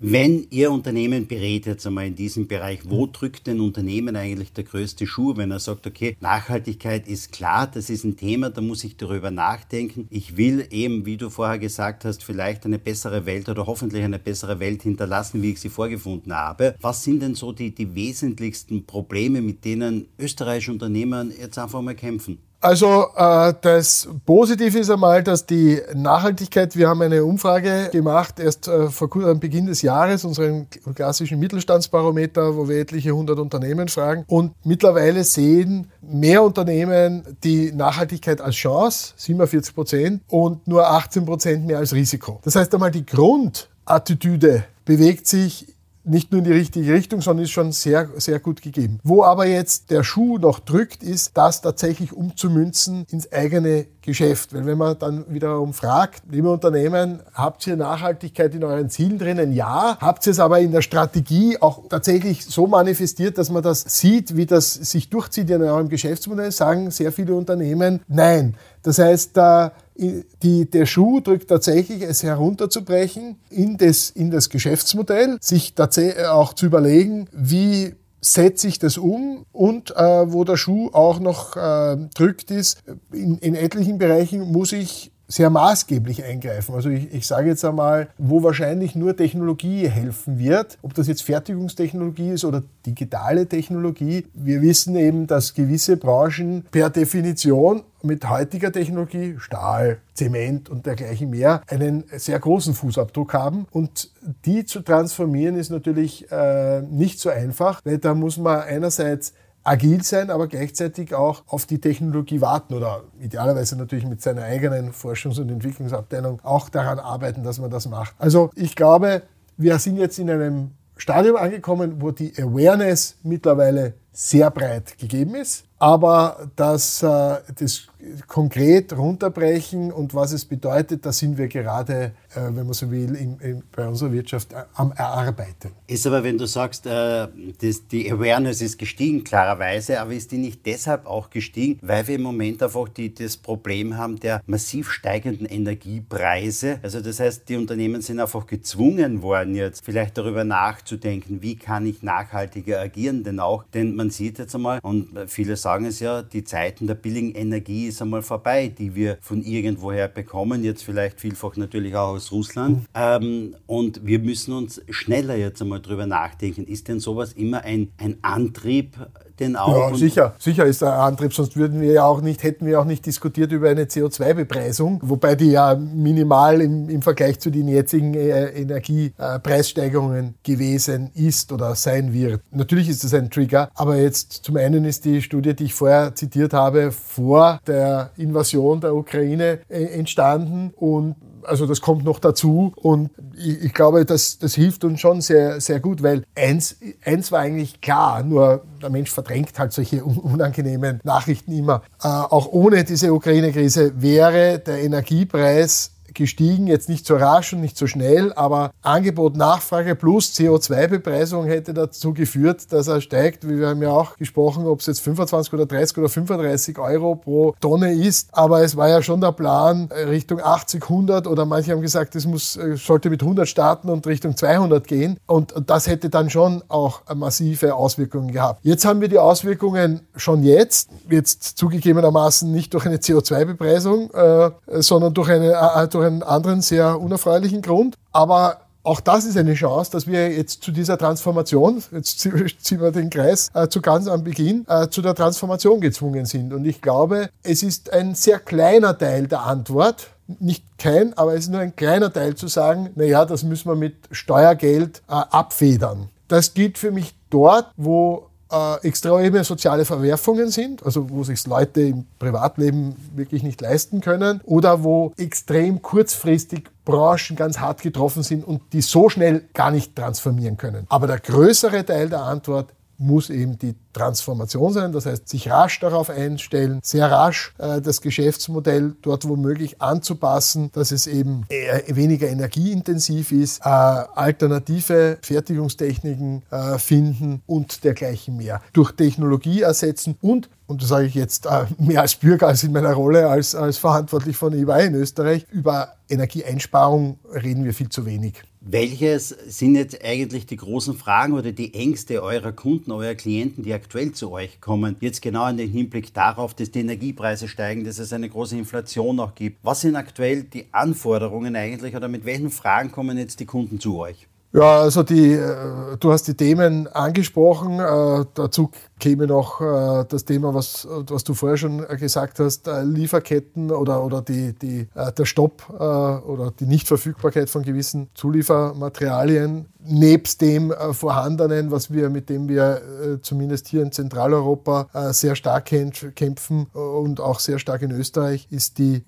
Wenn Ihr Unternehmen berät jetzt einmal in diesem Bereich, wo drückt denn Unternehmen eigentlich der größte Schuh, wenn er sagt, okay, Nachhaltigkeit ist klar, das ist ein Thema, da muss ich darüber nachdenken. Ich will eben, wie du vorher gesagt hast, vielleicht eine bessere Welt oder hoffentlich eine bessere Welt hinterlassen, wie ich sie vorgefunden habe. Was sind denn so die, die wesentlichsten Probleme, mit denen österreichische Unternehmen jetzt einfach mal kämpfen? Also äh, das Positive ist einmal, dass die Nachhaltigkeit, wir haben eine Umfrage gemacht, erst äh, vor am Beginn des Jahres, unseren klassischen Mittelstandsbarometer, wo wir etliche hundert Unternehmen fragen. Und mittlerweile sehen mehr Unternehmen die Nachhaltigkeit als Chance, 47 Prozent, und nur 18 Prozent mehr als Risiko. Das heißt einmal, die Grundattitüde bewegt sich nicht nur in die richtige Richtung, sondern ist schon sehr, sehr gut gegeben. Wo aber jetzt der Schuh noch drückt, ist, das tatsächlich umzumünzen ins eigene Geschäft. Weil wenn man dann wiederum fragt, liebe Unternehmen, habt ihr Nachhaltigkeit in euren Zielen drinnen? Ja. Habt ihr es aber in der Strategie auch tatsächlich so manifestiert, dass man das sieht, wie das sich durchzieht in eurem Geschäftsmodell? Sagen sehr viele Unternehmen, nein. Das heißt, da die, der Schuh drückt tatsächlich, es herunterzubrechen in das, in das Geschäftsmodell, sich tatsächlich auch zu überlegen, wie setze ich das um und äh, wo der Schuh auch noch äh, drückt ist, in, in etlichen Bereichen muss ich sehr maßgeblich eingreifen. Also ich, ich sage jetzt einmal, wo wahrscheinlich nur Technologie helfen wird, ob das jetzt Fertigungstechnologie ist oder digitale Technologie. Wir wissen eben, dass gewisse Branchen per Definition mit heutiger Technologie, Stahl, Zement und dergleichen mehr, einen sehr großen Fußabdruck haben. Und die zu transformieren ist natürlich äh, nicht so einfach, weil da muss man einerseits agil sein, aber gleichzeitig auch auf die Technologie warten oder idealerweise natürlich mit seiner eigenen Forschungs- und Entwicklungsabteilung auch daran arbeiten, dass man das macht. Also ich glaube, wir sind jetzt in einem Stadium angekommen, wo die Awareness mittlerweile sehr breit gegeben ist, aber dass äh, das konkret runterbrechen und was es bedeutet, da sind wir gerade, äh, wenn man so will, in, in, bei unserer Wirtschaft äh, am Erarbeiten. Ist aber, wenn du sagst, das, die Awareness ist gestiegen, klarerweise, aber ist die nicht deshalb auch gestiegen, weil wir im Moment einfach die, das Problem haben der massiv steigenden Energiepreise? Also das heißt, die Unternehmen sind einfach gezwungen worden, jetzt vielleicht darüber nachzudenken, wie kann ich nachhaltiger agieren, denn auch, denn man sieht jetzt einmal, und viele sagen es ja, die Zeiten der billigen Energie ist einmal vorbei, die wir von irgendwoher bekommen, jetzt vielleicht vielfach natürlich auch aus Russland. Ähm, und wir müssen uns schneller jetzt einmal drüber nachdenken. Ist denn sowas immer ein, ein Antrieb, den auch. Ja, sicher, sicher ist der Antrieb, sonst würden wir ja auch nicht, hätten wir auch nicht diskutiert über eine CO2-Bepreisung, wobei die ja minimal im, im Vergleich zu den jetzigen äh, Energiepreissteigerungen gewesen ist oder sein wird. Natürlich ist das ein Trigger, aber jetzt zum einen ist die Studie, die ich vorher zitiert habe, vor der Invasion der Ukraine äh, entstanden und also das kommt noch dazu und ich, ich, glaube, das, das hilft uns schon sehr, sehr gut, weil eins, eins war eigentlich klar, nur der Mensch verdrängt halt solche unangenehmen Nachrichten immer. Äh, auch ohne diese Ukraine-Krise wäre der Energiepreis gestiegen, jetzt nicht so rasch und nicht so schnell, aber Angebot, Nachfrage plus CO2-Bepreisung hätte dazu geführt, dass er steigt. Wir haben ja auch gesprochen, ob es jetzt 25 oder 30 oder 35 Euro pro Tonne ist, aber es war ja schon der Plan Richtung 80, 100 oder manche haben gesagt, es muss, äh, sollte mit 100 starten und Richtung 200 gehen und das hätte dann schon auch massive Auswirkungen gehabt. Jetzt haben wir die Auswirkungen schon jetzt, jetzt zugegebenermaßen nicht durch eine CO2-Bepreisung, äh, sondern durch eine, äh, durch einen anderen sehr unerfreulichen Grund. Aber auch das ist eine Chance, dass wir jetzt zu dieser Transformation, jetzt [laughs] ziehen wir den Kreis äh, zu ganz am Beginn, äh, zu der Transformation gezwungen sind. Und ich glaube, es ist ein sehr kleiner Teil der Antwort, nicht kein, aber es ist nur ein kleiner Teil zu sagen, na ja, das müssen wir mit Steuergeld äh, abfedern. Das gilt für mich dort, wo äh, extreme soziale Verwerfungen sind, also wo sich Leute im Privatleben wirklich nicht leisten können oder wo extrem kurzfristig Branchen ganz hart getroffen sind und die so schnell gar nicht transformieren können. Aber der größere Teil der Antwort muss eben die Transformation sein. Das heißt, sich rasch darauf einstellen, sehr rasch äh, das Geschäftsmodell dort womöglich anzupassen, dass es eben weniger energieintensiv ist, äh, alternative Fertigungstechniken äh, finden und dergleichen mehr. Durch Technologie ersetzen und und das sage ich jetzt äh, mehr als Bürger als in meiner Rolle als, als verantwortlich von EY in Österreich, über Energieeinsparung reden wir viel zu wenig. Welches sind jetzt eigentlich die großen Fragen oder die Ängste eurer Kunden, eurer Klienten, die aktuell zu euch kommen? Jetzt genau in den Hinblick darauf, dass die Energiepreise steigen, dass es eine große Inflation auch gibt. Was sind aktuell die Anforderungen eigentlich oder mit welchen Fragen kommen jetzt die Kunden zu euch? Ja, also die, äh, du hast die Themen angesprochen. Äh, dazu käme noch äh, das Thema, was, was du vorher schon gesagt hast, äh, Lieferketten oder, oder die, die, äh, der Stopp äh, oder die Nichtverfügbarkeit von gewissen Zuliefermaterialien nebst dem äh, vorhandenen, was wir, mit dem wir äh, zumindest hier in Zentraleuropa äh, sehr stark kämpfen und auch sehr stark in Österreich, ist die,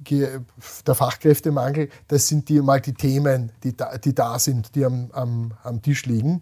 der Fachkräftemangel. Das sind die mal die Themen, die da, die da sind, die am, am, am Tisch liegen.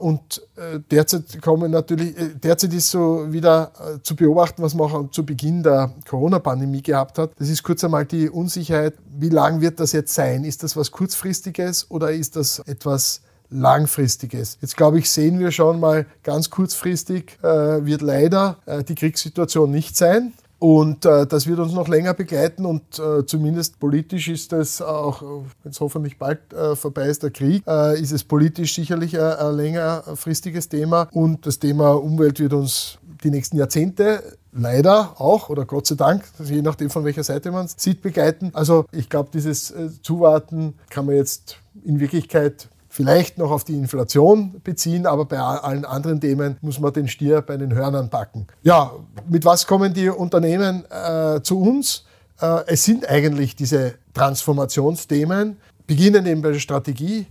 Und derzeit kommen natürlich, derzeit ist so wieder zu beobachten, was man auch zu Beginn der Corona-Pandemie gehabt hat. Das ist kurz einmal die Unsicherheit, wie lang wird das jetzt sein? Ist das was kurzfristiges oder ist das etwas langfristiges. Jetzt glaube ich, sehen wir schon mal ganz kurzfristig, äh, wird leider äh, die Kriegssituation nicht sein. Und äh, das wird uns noch länger begleiten und äh, zumindest politisch ist es auch, wenn es hoffentlich bald äh, vorbei ist, der Krieg, äh, ist es politisch sicherlich ein, ein längerfristiges Thema und das Thema Umwelt wird uns die nächsten Jahrzehnte leider auch oder Gott sei Dank, je nachdem von welcher Seite man es sieht, begleiten. Also ich glaube, dieses äh, Zuwarten kann man jetzt in Wirklichkeit vielleicht noch auf die Inflation beziehen, aber bei allen anderen Themen muss man den Stier bei den Hörnern packen. Ja, mit was kommen die Unternehmen äh, zu uns? Äh, es sind eigentlich diese Transformationsthemen, beginnen eben bei der Strategie.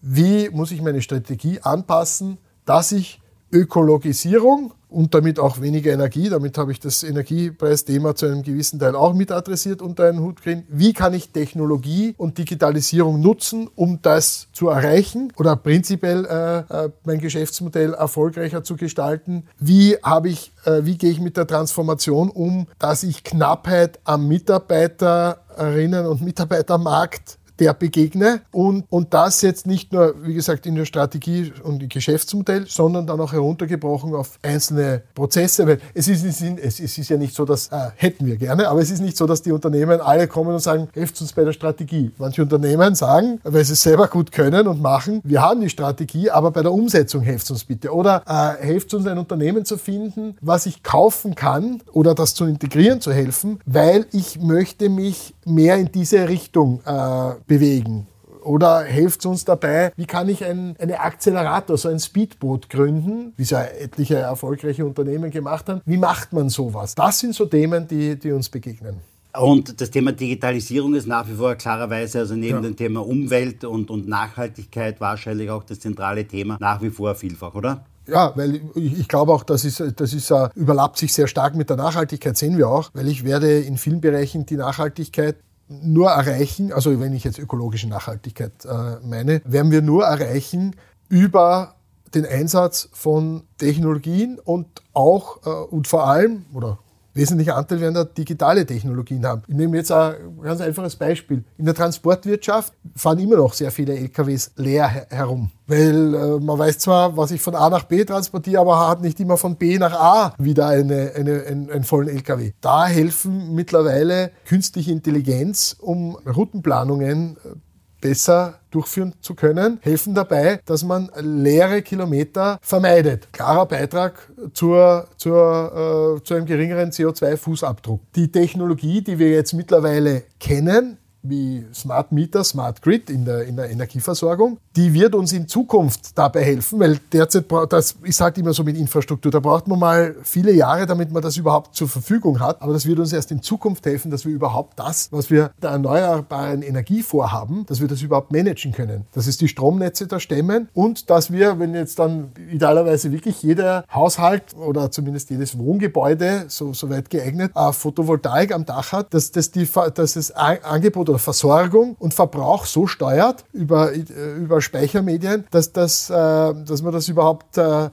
Wie muss ich meine Strategie anpassen, dass ich Ökologisierung und damit auch weniger Energie. Damit habe ich das Energiepreisthema zu einem gewissen Teil auch mit adressiert unter einen Hut kriegen. Wie kann ich Technologie und Digitalisierung nutzen, um das zu erreichen oder prinzipiell äh, äh, mein Geschäftsmodell erfolgreicher zu gestalten? Wie habe ich, äh, wie gehe ich mit der Transformation um, dass ich Knappheit am Mitarbeiterinnen und Mitarbeitermarkt der begegne und, und das jetzt nicht nur, wie gesagt, in der Strategie und im Geschäftsmodell, sondern dann auch heruntergebrochen auf einzelne Prozesse. Weil es ist, es ist ja nicht so, dass, äh, hätten wir gerne, aber es ist nicht so, dass die Unternehmen alle kommen und sagen, helft uns bei der Strategie. Manche Unternehmen sagen, weil sie es selber gut können und machen, wir haben die Strategie, aber bei der Umsetzung helft uns bitte. Oder äh, helft uns ein Unternehmen zu finden, was ich kaufen kann oder das zu integrieren zu helfen, weil ich möchte mich mehr in diese Richtung äh, bewegen? Oder hilft es uns dabei, wie kann ich ein eine Akzelerator, so ein Speedboot gründen, wie es ja etliche erfolgreiche Unternehmen gemacht haben? Wie macht man sowas? Das sind so Themen, die, die uns begegnen. Und das Thema Digitalisierung ist nach wie vor klarerweise, also neben ja. dem Thema Umwelt und, und Nachhaltigkeit wahrscheinlich auch das zentrale Thema nach wie vor vielfach, oder? Ja, weil ich glaube auch, das ist, das ist, uh, überlappt sich sehr stark mit der Nachhaltigkeit, sehen wir auch, weil ich werde in vielen Bereichen die Nachhaltigkeit nur erreichen, also wenn ich jetzt ökologische Nachhaltigkeit äh, meine, werden wir nur erreichen über den Einsatz von Technologien und auch äh, und vor allem oder wesentlicher Anteil werden da digitale Technologien haben. Ich nehme jetzt ein ganz einfaches Beispiel. In der Transportwirtschaft fahren immer noch sehr viele LKWs leer herum. Weil äh, man weiß zwar, was ich von A nach B transportiere, aber hat nicht immer von B nach A wieder eine, eine, einen, einen vollen LKW. Da helfen mittlerweile künstliche Intelligenz, um Routenplanungen äh, besser durchführen zu können, helfen dabei, dass man leere Kilometer vermeidet. Klarer Beitrag zur, zur, äh, zu einem geringeren CO2-Fußabdruck. Die Technologie, die wir jetzt mittlerweile kennen, wie Smart Meter, Smart Grid in der, in der Energieversorgung, die wird uns in Zukunft dabei helfen, weil derzeit, das ist halt immer so mit Infrastruktur, da braucht man mal viele Jahre, damit man das überhaupt zur Verfügung hat, aber das wird uns erst in Zukunft helfen, dass wir überhaupt das, was wir der erneuerbaren Energie vorhaben, dass wir das überhaupt managen können. Dass es die Stromnetze da stemmen und dass wir, wenn jetzt dann idealerweise wirklich jeder Haushalt oder zumindest jedes Wohngebäude, so, so weit geeignet, Photovoltaik am Dach hat, dass, dass, die, dass das Angebot oder Versorgung und Verbrauch so steuert über, äh, über Speichermedien, dass, das, äh, dass man das überhaupt äh,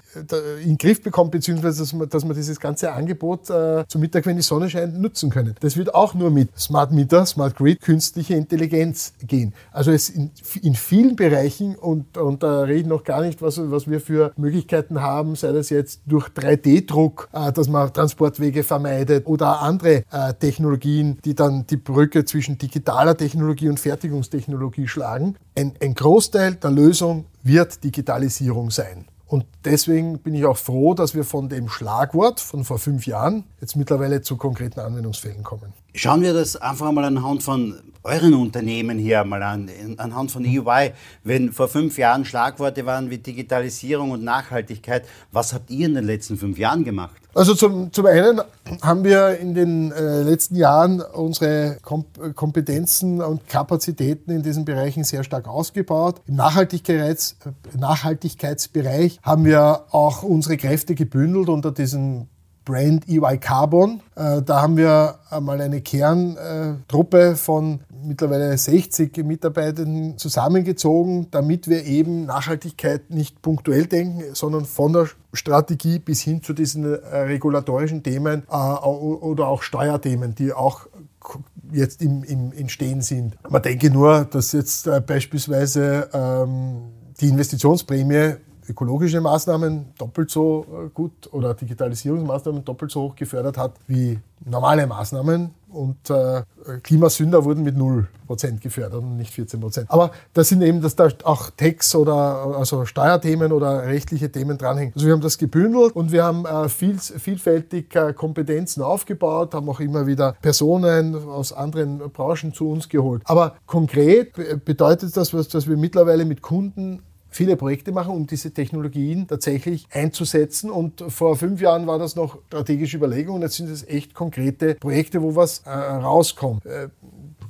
in den Griff bekommt, beziehungsweise dass man, dass man dieses ganze Angebot zum Mittag, wenn die Sonne scheint, nutzen können. Das wird auch nur mit Smart Meter, Smart Grid, künstliche Intelligenz gehen. Also es in, in vielen Bereichen und, und da ich noch gar nicht, was, was wir für Möglichkeiten haben, sei das jetzt durch 3D-Druck, dass man Transportwege vermeidet oder andere Technologien, die dann die Brücke zwischen digital Technologie und Fertigungstechnologie schlagen. Ein, ein Großteil der Lösung wird Digitalisierung sein. Und deswegen bin ich auch froh, dass wir von dem Schlagwort von vor fünf Jahren jetzt mittlerweile zu konkreten Anwendungsfällen kommen. Schauen wir das einfach mal anhand von euren Unternehmen hier mal an, anhand von EY. Wenn vor fünf Jahren Schlagworte waren wie Digitalisierung und Nachhaltigkeit, was habt ihr in den letzten fünf Jahren gemacht? Also zum, zum einen haben wir in den äh, letzten Jahren unsere Kom Kompetenzen und Kapazitäten in diesen Bereichen sehr stark ausgebaut. Im Nachhaltigkeits Nachhaltigkeitsbereich haben wir auch unsere Kräfte gebündelt unter diesem Brand EY Carbon. Äh, da haben wir einmal eine Kerntruppe von mittlerweile 60 Mitarbeitenden zusammengezogen, damit wir eben Nachhaltigkeit nicht punktuell denken, sondern von der Strategie bis hin zu diesen äh, regulatorischen Themen äh, oder auch Steuerthemen, die auch jetzt im, im Entstehen sind. Man denke nur, dass jetzt beispielsweise ähm, die Investitionsprämie ökologische Maßnahmen doppelt so äh, gut oder Digitalisierungsmaßnahmen doppelt so hoch gefördert hat wie normale Maßnahmen. Und äh, Klimasünder wurden mit 0% gefördert und nicht 14%. Aber das sind eben, dass da auch Tax oder also Steuerthemen oder rechtliche Themen dranhängen. Also wir haben das gebündelt und wir haben äh, viel, vielfältig äh, Kompetenzen aufgebaut, haben auch immer wieder Personen aus anderen Branchen zu uns geholt. Aber konkret bedeutet das, dass wir mittlerweile mit Kunden viele Projekte machen, um diese Technologien tatsächlich einzusetzen. Und vor fünf Jahren war das noch strategische Überlegungen. Jetzt sind es echt konkrete Projekte, wo was äh, rauskommt, äh,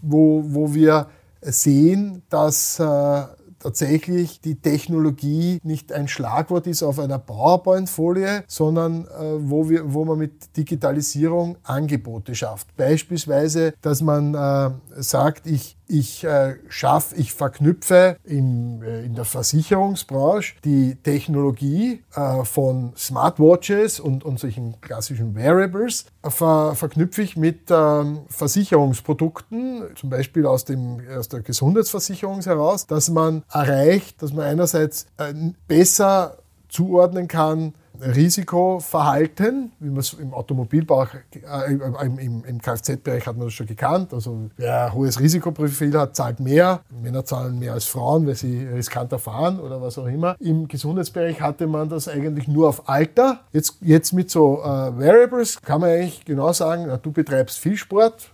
wo, wo wir sehen, dass, äh, tatsächlich die Technologie nicht ein Schlagwort ist auf einer PowerPoint-Folie, sondern äh, wo, wir, wo man mit Digitalisierung Angebote schafft. Beispielsweise, dass man äh, sagt, ich ich äh, schaffe, ich verknüpfe im, äh, in der Versicherungsbranche die Technologie äh, von Smartwatches und, und solchen klassischen Wearables, ver, verknüpfe ich mit ähm, Versicherungsprodukten, zum Beispiel aus, dem, aus der Gesundheitsversicherung heraus, dass man erreicht, dass man einerseits äh, besser zuordnen kann, Risikoverhalten, wie man es im Automobilbau, äh, im, im, im Kfz-Bereich hat man das schon gekannt. Also wer ein hohes Risikoprofil hat, zahlt mehr. Männer zahlen mehr als Frauen, weil sie riskanter fahren oder was auch immer. Im Gesundheitsbereich hatte man das eigentlich nur auf Alter. Jetzt, jetzt mit so äh, Variables kann man eigentlich genau sagen, du betreibst viel Sport,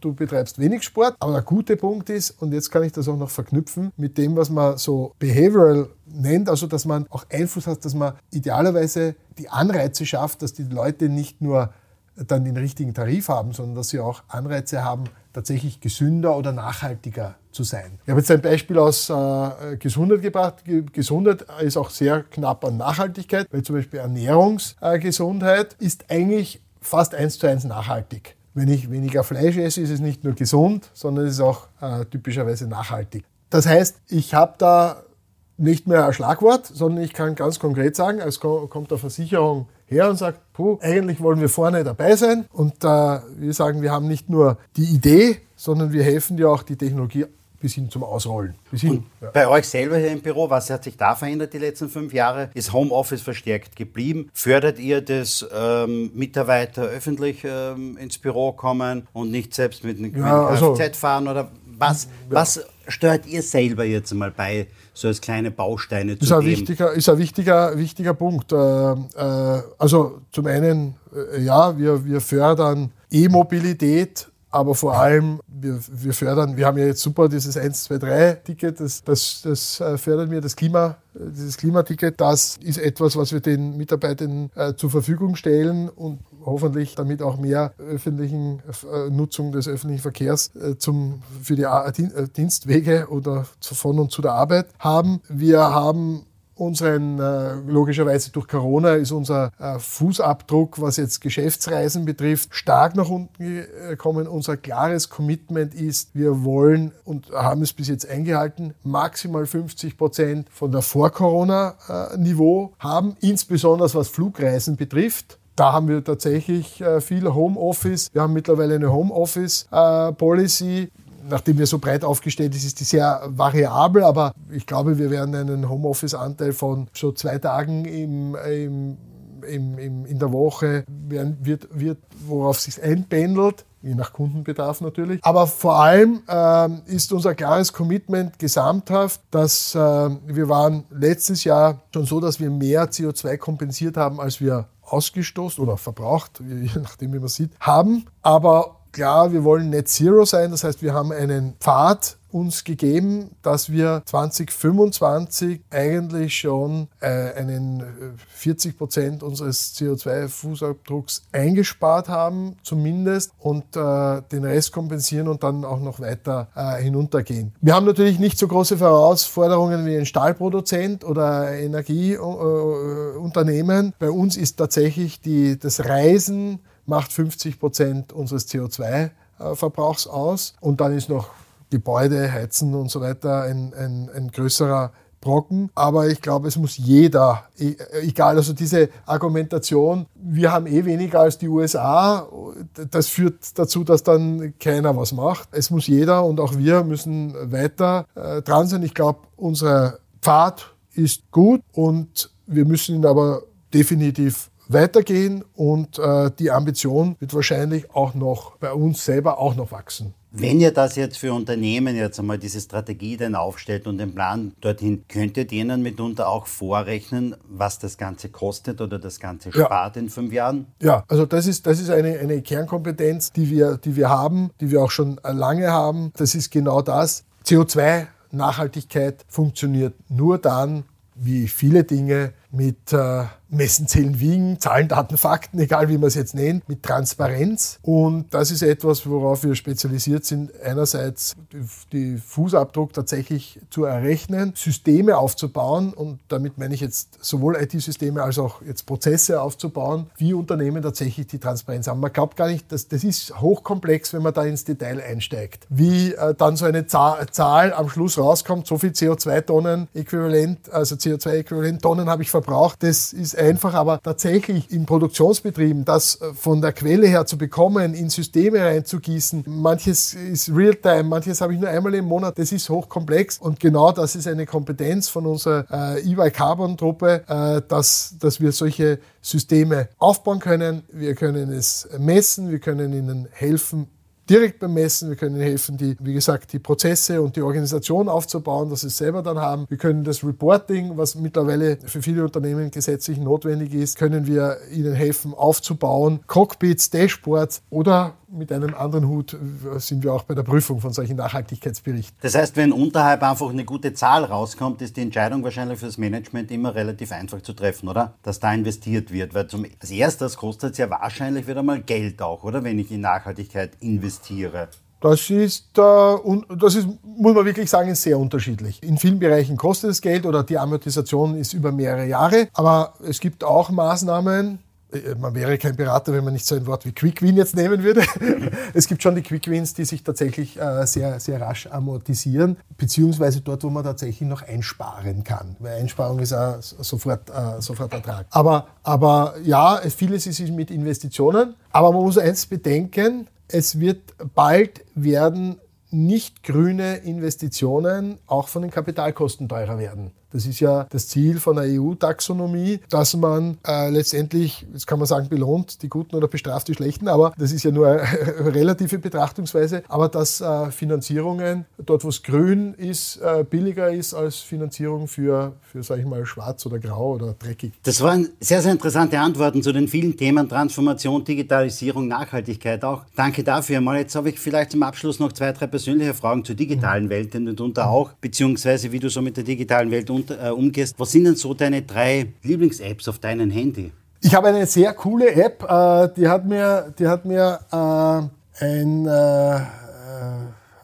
du betreibst wenig Sport. Aber der gute Punkt ist, und jetzt kann ich das auch noch verknüpfen mit dem, was man so Behavioral nennt, also dass man auch Einfluss hat, dass man idealerweise die Anreize schafft, dass die Leute nicht nur dann den richtigen Tarif haben, sondern dass sie auch Anreize haben, tatsächlich gesünder oder nachhaltiger zu sein. Ich habe jetzt ein Beispiel aus äh, Gesundheit gebracht. Gesundheit ist auch sehr knapp an Nachhaltigkeit, weil zum Beispiel Ernährungsgesundheit äh, ist eigentlich fast eins zu eins nachhaltig. Wenn ich weniger Fleisch esse, ist es nicht nur gesund, sondern es ist auch äh, typischerweise nachhaltig. Das heißt, ich habe da nicht mehr ein Schlagwort, sondern ich kann ganz konkret sagen, es kommt eine Versicherung her und sagt, puh, eigentlich wollen wir vorne dabei sein. Und äh, wir sagen, wir haben nicht nur die Idee, sondern wir helfen dir auch die Technologie bis hin zum Ausrollen. Hin, ja. Bei euch selber hier im Büro, was hat sich da verändert die letzten fünf Jahre? Ist Homeoffice verstärkt geblieben? Fördert ihr das ähm, Mitarbeiter öffentlich ähm, ins Büro kommen und nicht selbst mit einem ja, also, Kfz fahren? Oder was, ja. was steuert ihr selber jetzt mal bei, so als kleine Bausteine zu ist ein wichtiger, Ist ein wichtiger, wichtiger Punkt. Äh, äh, also zum einen, äh, ja, wir, wir fördern E-Mobilität, aber vor allem, wir, wir fördern, wir haben ja jetzt super dieses 1, 2, 3 Ticket, das, das, das fördert mir das Klima, dieses Klimaticket. Das ist etwas, was wir den Mitarbeitern äh, zur Verfügung stellen und hoffentlich damit auch mehr öffentlichen äh, Nutzung des öffentlichen Verkehrs äh, zum, für die äh, Dienstwege oder von und zu der Arbeit haben. Wir haben unseren, logischerweise durch Corona ist unser Fußabdruck, was jetzt Geschäftsreisen betrifft, stark nach unten gekommen. Unser klares Commitment ist, wir wollen und haben es bis jetzt eingehalten, maximal 50 Prozent von der Vor-Corona-Niveau haben, insbesondere was Flugreisen betrifft. Da haben wir tatsächlich äh, viel Homeoffice. Wir haben mittlerweile eine Homeoffice-Policy. Äh, Nachdem wir so breit aufgestellt ist, ist die sehr variabel, aber ich glaube, wir werden einen Homeoffice-Anteil von so zwei Tagen im, im, im, im, in der Woche, wird, wird, worauf sich einpendelt je nach Kundenbedarf natürlich. Aber vor allem ähm, ist unser klares Commitment gesamthaft, dass äh, wir waren letztes Jahr schon so, dass wir mehr CO2 kompensiert haben, als wir ausgestoßen oder verbraucht, [laughs] je nachdem wie man sieht, haben. Aber klar, wir wollen Net Zero sein. Das heißt, wir haben einen Pfad uns gegeben, dass wir 2025 eigentlich schon äh, einen 40 äh, Prozent unseres CO2-Fußabdrucks eingespart haben, zumindest, und äh, den Rest kompensieren und dann auch noch weiter äh, hinuntergehen. Wir haben natürlich nicht so große Herausforderungen wie ein Stahlproduzent oder Energieunternehmen. Bei uns ist tatsächlich die, das Reisen macht 50 Prozent unseres CO2-Verbrauchs aus. Und dann ist noch Gebäude, Heizen und so weiter ein, ein, ein größerer Brocken. Aber ich glaube, es muss jeder, e, egal, also diese Argumentation, wir haben eh weniger als die USA, das führt dazu, dass dann keiner was macht. Es muss jeder und auch wir müssen weiter äh, dran sein. Ich glaube, unser Pfad ist gut und wir müssen ihn aber definitiv weitergehen und äh, die Ambition wird wahrscheinlich auch noch bei uns selber auch noch wachsen. Wenn ihr das jetzt für Unternehmen jetzt einmal diese Strategie dann aufstellt und den Plan dorthin, könntet ihr ihnen mitunter auch vorrechnen, was das Ganze kostet oder das Ganze spart ja. in fünf Jahren? Ja, also das ist, das ist eine, eine Kernkompetenz, die wir, die wir haben, die wir auch schon lange haben. Das ist genau das. CO2 Nachhaltigkeit funktioniert nur dann, wie viele Dinge, mit äh, Messen, Zählen, Wiegen, Zahlen, Daten, Fakten, egal wie man es jetzt nennt, mit Transparenz. Und das ist etwas, worauf wir spezialisiert sind. Einerseits die Fußabdruck tatsächlich zu errechnen, Systeme aufzubauen und damit meine ich jetzt sowohl IT-Systeme als auch jetzt Prozesse aufzubauen, wie Unternehmen tatsächlich die Transparenz haben. Man glaubt gar nicht, dass das ist hochkomplex, wenn man da ins Detail einsteigt. Wie äh, dann so eine Zahl am Schluss rauskommt, so viel CO2-Tonnen äquivalent, also CO2-äquivalent Tonnen habe ich verbraucht, das ist einfach, aber tatsächlich in Produktionsbetrieben das äh, von der Quelle her zu bekommen, in Systeme reinzugießen, manches ist Realtime, manches habe ich nur einmal im Monat, das ist hochkomplex. Und genau das ist eine Kompetenz von unserer äh, EY Carbon Truppe, äh, dass, dass wir solche Systeme aufbauen können. Wir können es messen, wir können ihnen helfen, direkt beim Messen. Wir können helfen, die, wie gesagt, die Prozesse und die Organisation aufzubauen, dass sie es selber dann haben. Wir können das Reporting, was mittlerweile für viele Unternehmen gesetzlich notwendig ist, können wir ihnen helfen aufzubauen. Cockpits, Dashboards oder mit einem anderen Hut sind wir auch bei der Prüfung von solchen Nachhaltigkeitsberichten. Das heißt, wenn unterhalb einfach eine gute Zahl rauskommt, ist die Entscheidung wahrscheinlich für das Management immer relativ einfach zu treffen, oder? Dass da investiert wird. Weil zum, als erstes kostet es ja wahrscheinlich wieder mal Geld auch, oder? Wenn ich in Nachhaltigkeit investiere. Das ist, äh, das ist, muss man wirklich sagen, sehr unterschiedlich. In vielen Bereichen kostet es Geld oder die Amortisation ist über mehrere Jahre. Aber es gibt auch Maßnahmen, äh, man wäre kein Berater, wenn man nicht so ein Wort wie Quick Win jetzt nehmen würde. [laughs] es gibt schon die Quick Wins, die sich tatsächlich äh, sehr, sehr rasch amortisieren, beziehungsweise dort, wo man tatsächlich noch einsparen kann. Weil Einsparung ist auch sofort, äh, sofort Ertrag. Aber, aber ja, vieles ist mit Investitionen. Aber man muss eins bedenken, es wird bald werden nicht grüne Investitionen auch von den Kapitalkosten teurer werden. Das ist ja das Ziel von der EU-Taxonomie, dass man äh, letztendlich, jetzt kann man sagen, belohnt die Guten oder bestraft die Schlechten, aber das ist ja nur eine [laughs] relative Betrachtungsweise, aber dass äh, Finanzierungen dort, wo es grün ist, äh, billiger ist als Finanzierung für, für sage ich mal, schwarz oder grau oder dreckig. Das waren sehr, sehr interessante Antworten zu den vielen Themen Transformation, Digitalisierung, Nachhaltigkeit auch. Danke dafür. Mal jetzt habe ich vielleicht zum Abschluss noch zwei, drei persönliche Fragen zur digitalen Welt und unter auch, beziehungsweise wie du so mit der digitalen Welt um, äh, umgehst. Was sind denn so deine drei Lieblings-Apps auf deinem Handy? Ich habe eine sehr coole App, äh, die hat mir, die hat mir äh, ein äh, äh,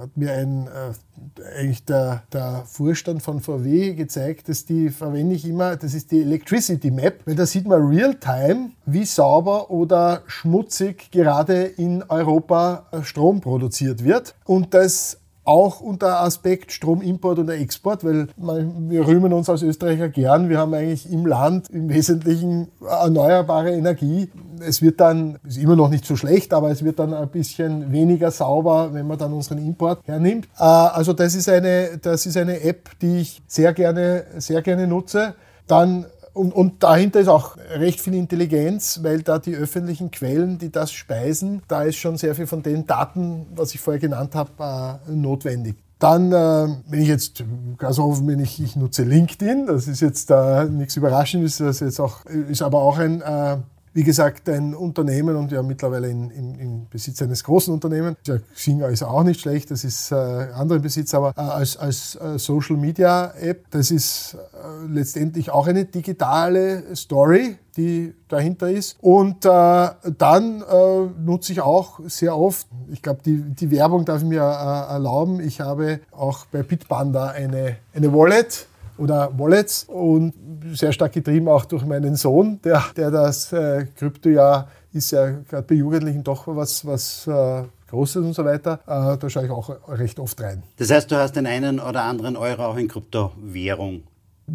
hat mir ein, äh, eigentlich der, der Vorstand von VW gezeigt, dass die verwende ich immer, das ist die Electricity Map, weil da sieht man real-time, wie sauber oder schmutzig gerade in Europa Strom produziert wird. Und das auch unter Aspekt Stromimport und Export, weil wir rühmen uns als Österreicher gern. Wir haben eigentlich im Land im Wesentlichen erneuerbare Energie. Es wird dann, ist immer noch nicht so schlecht, aber es wird dann ein bisschen weniger sauber, wenn man dann unseren Import hernimmt. Äh, also das ist eine, das ist eine App, die ich sehr gerne, sehr gerne nutze. Dann und, und dahinter ist auch recht viel Intelligenz, weil da die öffentlichen Quellen, die das speisen, da ist schon sehr viel von den Daten, was ich vorher genannt habe, äh, notwendig. Dann, äh, wenn ich jetzt ganz offen bin, ich, ich nutze LinkedIn, das ist jetzt äh, nichts Überraschendes, das ist, jetzt auch, ist aber auch ein äh, wie gesagt, ein Unternehmen und ja mittlerweile in, in, in Besitz eines großen Unternehmens. Ja, Xing ist auch nicht schlecht, das ist äh, andere Besitz, aber äh, als, als äh, Social Media App, das ist äh, letztendlich auch eine digitale Story, die dahinter ist. Und äh, dann äh, nutze ich auch sehr oft, ich glaube, die, die Werbung darf ich mir erlauben, ich habe auch bei Bitpanda eine, eine Wallet, oder Wallets und sehr stark getrieben auch durch meinen Sohn, der, der das äh, Krypto ja ist ja gerade bei Jugendlichen doch was, was äh, Großes und so weiter. Äh, da schaue ich auch recht oft rein. Das heißt, du hast den einen oder anderen Euro auch in Kryptowährung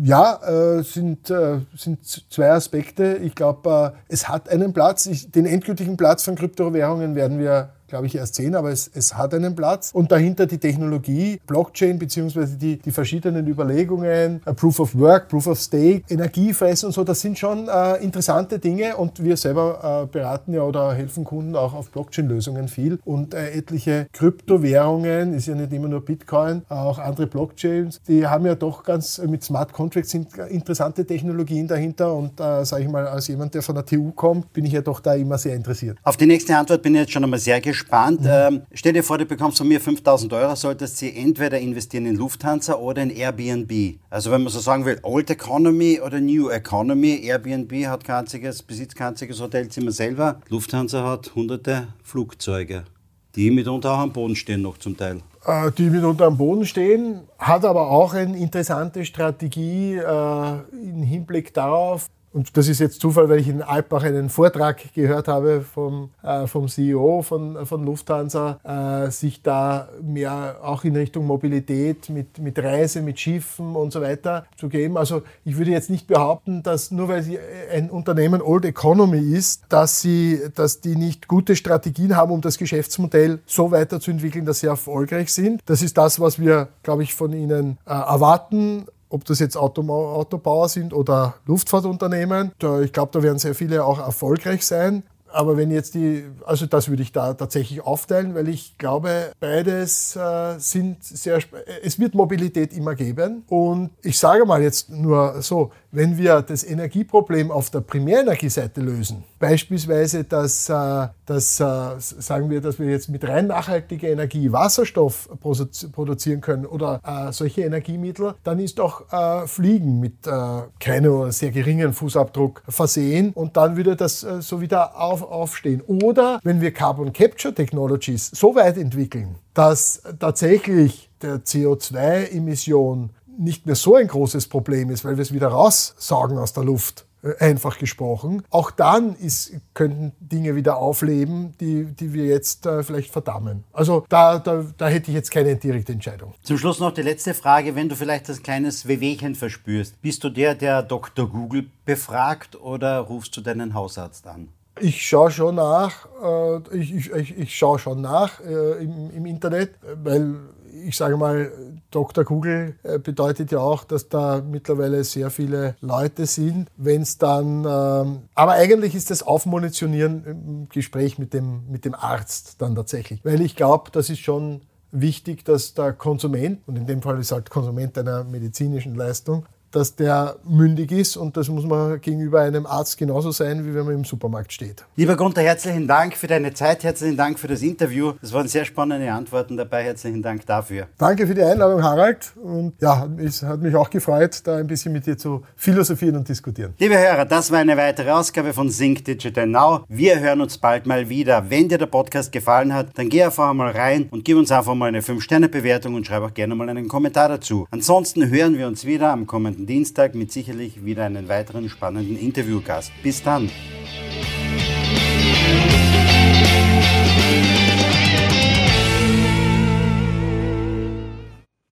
ja, äh, sind, äh, sind zwei Aspekte. Ich glaube, äh, es hat einen Platz. Ich, den endgültigen Platz von Kryptowährungen werden wir glaube ich, erst sehen, aber es, es hat einen Platz. Und dahinter die Technologie, Blockchain, beziehungsweise die, die verschiedenen Überlegungen, uh, Proof of Work, Proof of Stake, Energiefressen und so, das sind schon äh, interessante Dinge und wir selber äh, beraten ja oder helfen Kunden auch auf Blockchain-Lösungen viel. Und äh, etliche Kryptowährungen, ist ja nicht immer nur Bitcoin, auch andere Blockchains, die haben ja doch ganz mit Smart Contracts sind interessante Technologien dahinter und äh, sage ich mal, als jemand, der von der TU kommt, bin ich ja doch da immer sehr interessiert. Auf die nächste Antwort bin ich jetzt schon einmal sehr gespannt gespannt. Mhm. Ähm, stell dir vor, du bekommst von mir 5000 Euro, solltest sie entweder investieren in Lufthansa oder in Airbnb. Also wenn man so sagen will, Old Economy oder New Economy. Airbnb hat kein besitzt kein einziges Hotelzimmer selber. Lufthansa hat hunderte Flugzeuge, die mitunter auch am Boden stehen noch zum Teil äh, die mitunter am Boden stehen, hat aber auch eine interessante Strategie äh, im Hinblick darauf, und das ist jetzt Zufall, weil ich in Alpbach einen Vortrag gehört habe vom, äh, vom CEO von, von Lufthansa, äh, sich da mehr auch in Richtung Mobilität mit, mit Reise, mit Schiffen und so weiter zu geben. Also ich würde jetzt nicht behaupten, dass nur weil sie ein Unternehmen Old Economy ist, dass, sie, dass die nicht gute Strategien haben, um das Geschäftsmodell so weiterzuentwickeln, dass sie erfolgreich sind. Das ist das, was wir, glaube ich, von ihnen äh, erwarten ob das jetzt Autobauer sind oder Luftfahrtunternehmen. Da, ich glaube, da werden sehr viele auch erfolgreich sein. Aber wenn jetzt die, also das würde ich da tatsächlich aufteilen, weil ich glaube, beides äh, sind sehr, es wird Mobilität immer geben. Und ich sage mal jetzt nur so, wenn wir das Energieproblem auf der Primärenergieseite lösen, beispielsweise, dass, äh, dass äh, sagen wir, dass wir jetzt mit rein nachhaltiger Energie Wasserstoff produzieren können oder äh, solche Energiemittel, dann ist auch Fliegen mit keinem oder sehr geringen Fußabdruck versehen und dann würde das so wieder auf, aufstehen. Oder wenn wir Carbon Capture Technologies so weit entwickeln, dass tatsächlich der CO2-Emission nicht mehr so ein großes Problem ist, weil wir es wieder raussaugen aus der Luft, äh, einfach gesprochen. Auch dann ist, könnten Dinge wieder aufleben, die, die wir jetzt äh, vielleicht verdammen. Also da, da, da hätte ich jetzt keine direkte Entscheidung. Zum Schluss noch die letzte Frage. Wenn du vielleicht ein kleines Wehwehchen verspürst, bist du der, der Dr. Google befragt oder rufst du deinen Hausarzt an? Ich schaue schon nach, äh, ich, ich, ich schaue schon nach äh, im, im Internet, weil ich sage mal, Dr. Google äh, bedeutet ja auch, dass da mittlerweile sehr viele Leute sind. Wenn es dann, ähm, aber eigentlich ist das Aufmunitionieren im Gespräch mit dem, mit dem Arzt dann tatsächlich. Weil ich glaube, das ist schon wichtig, dass der Konsument, und in dem Fall ist halt Konsument einer medizinischen Leistung, dass der mündig ist und das muss man gegenüber einem Arzt genauso sein, wie wenn man im Supermarkt steht. Lieber Gunther, herzlichen Dank für deine Zeit, herzlichen Dank für das Interview. Das waren sehr spannende Antworten dabei. Herzlichen Dank dafür. Danke für die Einladung, Harald. Und ja, es hat mich auch gefreut, da ein bisschen mit dir zu philosophieren und diskutieren. Liebe Hörer, das war eine weitere Ausgabe von Sync Digital Now. Wir hören uns bald mal wieder. Wenn dir der Podcast gefallen hat, dann geh einfach mal rein und gib uns einfach mal eine 5-Sterne-Bewertung und schreib auch gerne mal einen Kommentar dazu. Ansonsten hören wir uns wieder am kommenden Dienstag mit sicherlich wieder einen weiteren spannenden Interviewgast. Bis dann!